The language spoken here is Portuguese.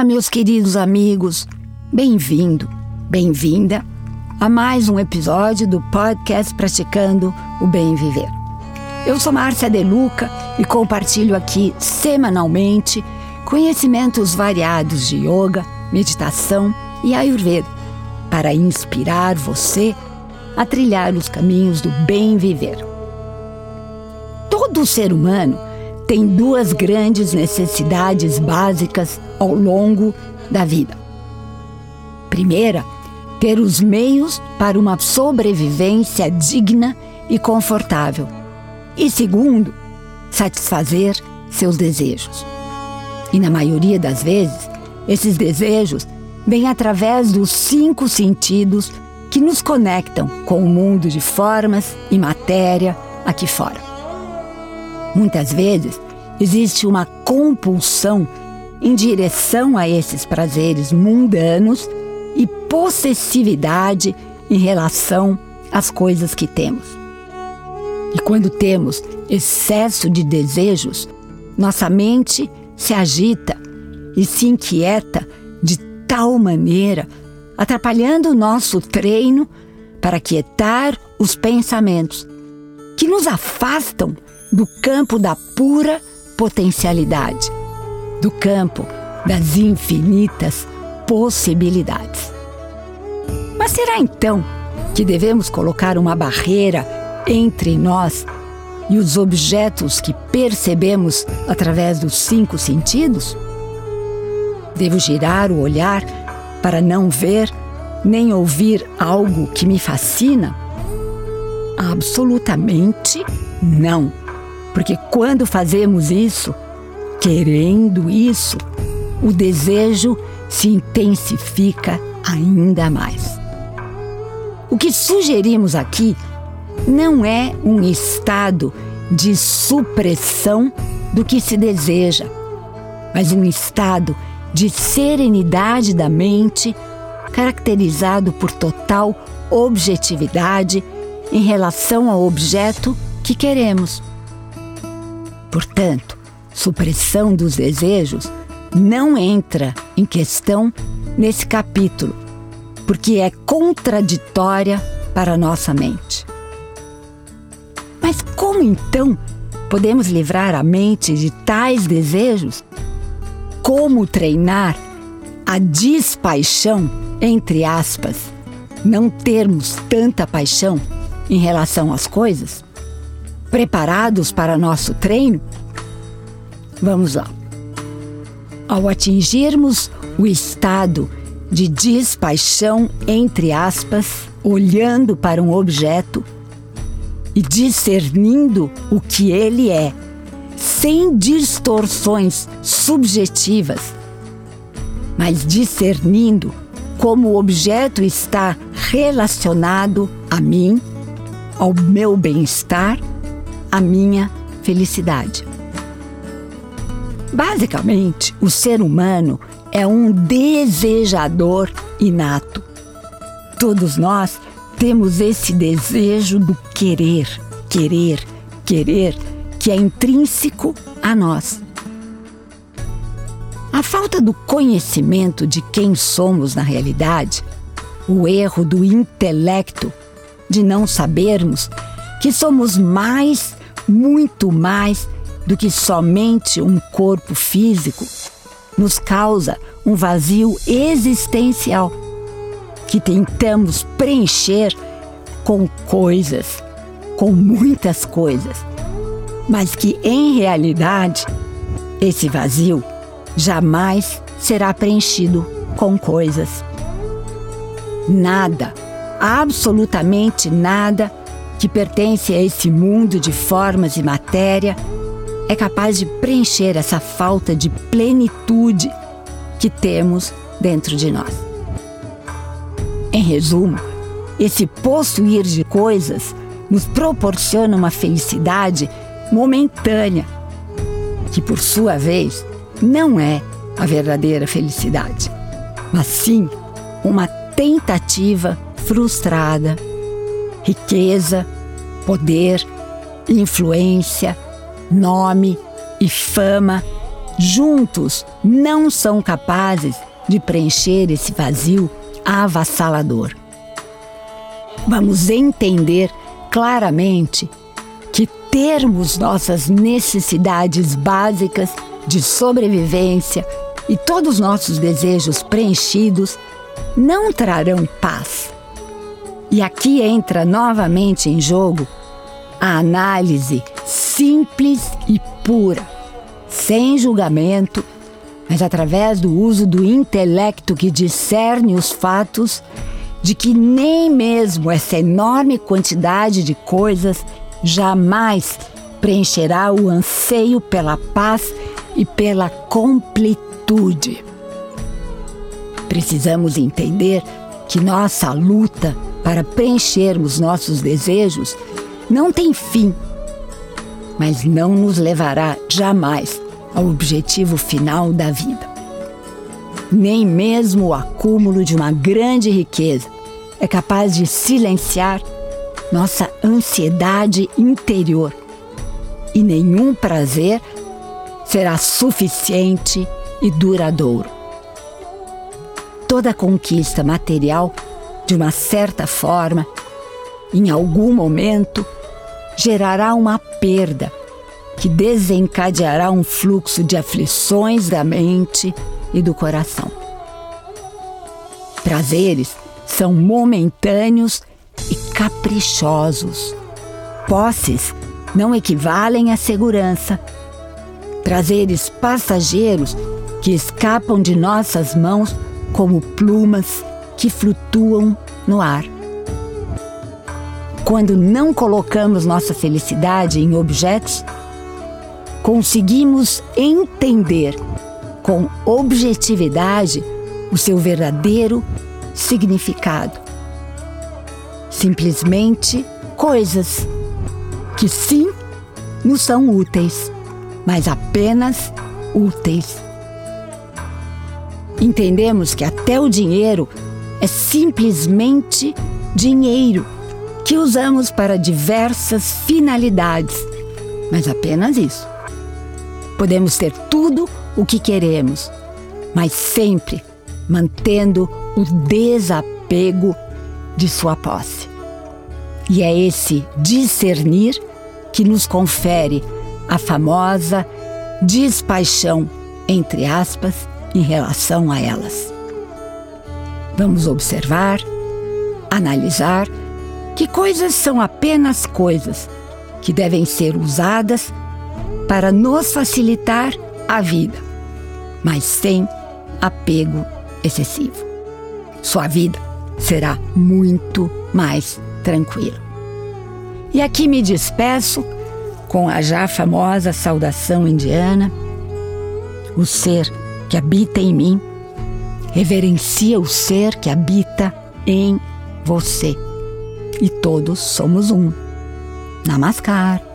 Olá, meus queridos amigos. Bem-vindo, bem-vinda a mais um episódio do podcast Praticando o Bem Viver. Eu sou Márcia Deluca e compartilho aqui semanalmente conhecimentos variados de yoga, meditação e ayurveda para inspirar você a trilhar os caminhos do bem viver. Todo ser humano tem duas grandes necessidades básicas ao longo da vida. Primeira, ter os meios para uma sobrevivência digna e confortável. E segundo, satisfazer seus desejos. E na maioria das vezes, esses desejos vêm através dos cinco sentidos que nos conectam com o mundo de formas e matéria aqui fora. Muitas vezes existe uma compulsão em direção a esses prazeres mundanos e possessividade em relação às coisas que temos. E quando temos excesso de desejos, nossa mente se agita e se inquieta de tal maneira, atrapalhando o nosso treino para quietar os pensamentos, que nos afastam do campo da pura potencialidade, do campo das infinitas possibilidades. Mas será então que devemos colocar uma barreira entre nós e os objetos que percebemos através dos cinco sentidos? Devo girar o olhar para não ver nem ouvir algo que me fascina? Absolutamente não. Porque quando fazemos isso, querendo isso, o desejo se intensifica ainda mais. O que sugerimos aqui não é um estado de supressão do que se deseja, mas um estado de serenidade da mente, caracterizado por total objetividade em relação ao objeto que queremos. Portanto, supressão dos desejos não entra em questão nesse capítulo, porque é contraditória para nossa mente. Mas como então podemos livrar a mente de tais desejos? Como treinar a despaixão, entre aspas, não termos tanta paixão em relação às coisas? Preparados para nosso treino? Vamos lá. Ao atingirmos o estado de despaixão, entre aspas, olhando para um objeto e discernindo o que ele é, sem distorções subjetivas, mas discernindo como o objeto está relacionado a mim, ao meu bem-estar, à minha felicidade. Basicamente, o ser humano é um desejador inato. Todos nós temos esse desejo do querer, querer, querer, que é intrínseco a nós. A falta do conhecimento de quem somos na realidade, o erro do intelecto de não sabermos que somos mais, muito mais do que somente um corpo físico, nos causa um vazio existencial que tentamos preencher com coisas, com muitas coisas, mas que em realidade esse vazio jamais será preenchido com coisas. Nada, absolutamente nada que pertence a esse mundo de formas e matéria é capaz de preencher essa falta de plenitude que temos dentro de nós. Em resumo, esse possuir de coisas nos proporciona uma felicidade momentânea, que por sua vez não é a verdadeira felicidade, mas sim uma tentativa frustrada. Riqueza, poder, influência, nome e fama juntos não são capazes de preencher esse vazio avassalador. Vamos entender claramente que termos nossas necessidades básicas de sobrevivência e todos os nossos desejos preenchidos não trarão paz. E aqui entra novamente em jogo a análise simples e pura, sem julgamento, mas através do uso do intelecto que discerne os fatos de que nem mesmo essa enorme quantidade de coisas jamais preencherá o anseio pela paz e pela completude. Precisamos entender que nossa luta para preenchermos nossos desejos não tem fim, mas não nos levará jamais ao objetivo final da vida. Nem mesmo o acúmulo de uma grande riqueza é capaz de silenciar nossa ansiedade interior. E nenhum prazer será suficiente e duradouro. Toda conquista material, de uma certa forma, em algum momento, gerará uma perda que desencadeará um fluxo de aflições da mente e do coração. Prazeres são momentâneos e caprichosos. Posses não equivalem à segurança. Prazeres passageiros que escapam de nossas mãos como plumas que flutuam no ar. Quando não colocamos nossa felicidade em objetos, conseguimos entender com objetividade o seu verdadeiro significado. Simplesmente coisas que sim nos são úteis, mas apenas úteis. Entendemos que até o dinheiro é simplesmente dinheiro que usamos para diversas finalidades, mas apenas isso. Podemos ter tudo o que queremos, mas sempre mantendo o desapego de sua posse. E é esse discernir que nos confere a famosa despaixão, entre aspas, em relação a elas. Vamos observar, analisar que coisas são apenas coisas que devem ser usadas para nos facilitar a vida, mas sem apego excessivo. Sua vida será muito mais tranquila. E aqui me despeço com a já famosa saudação indiana. O ser que habita em mim reverencia o ser que habita em você. E todos somos um. Namaskar.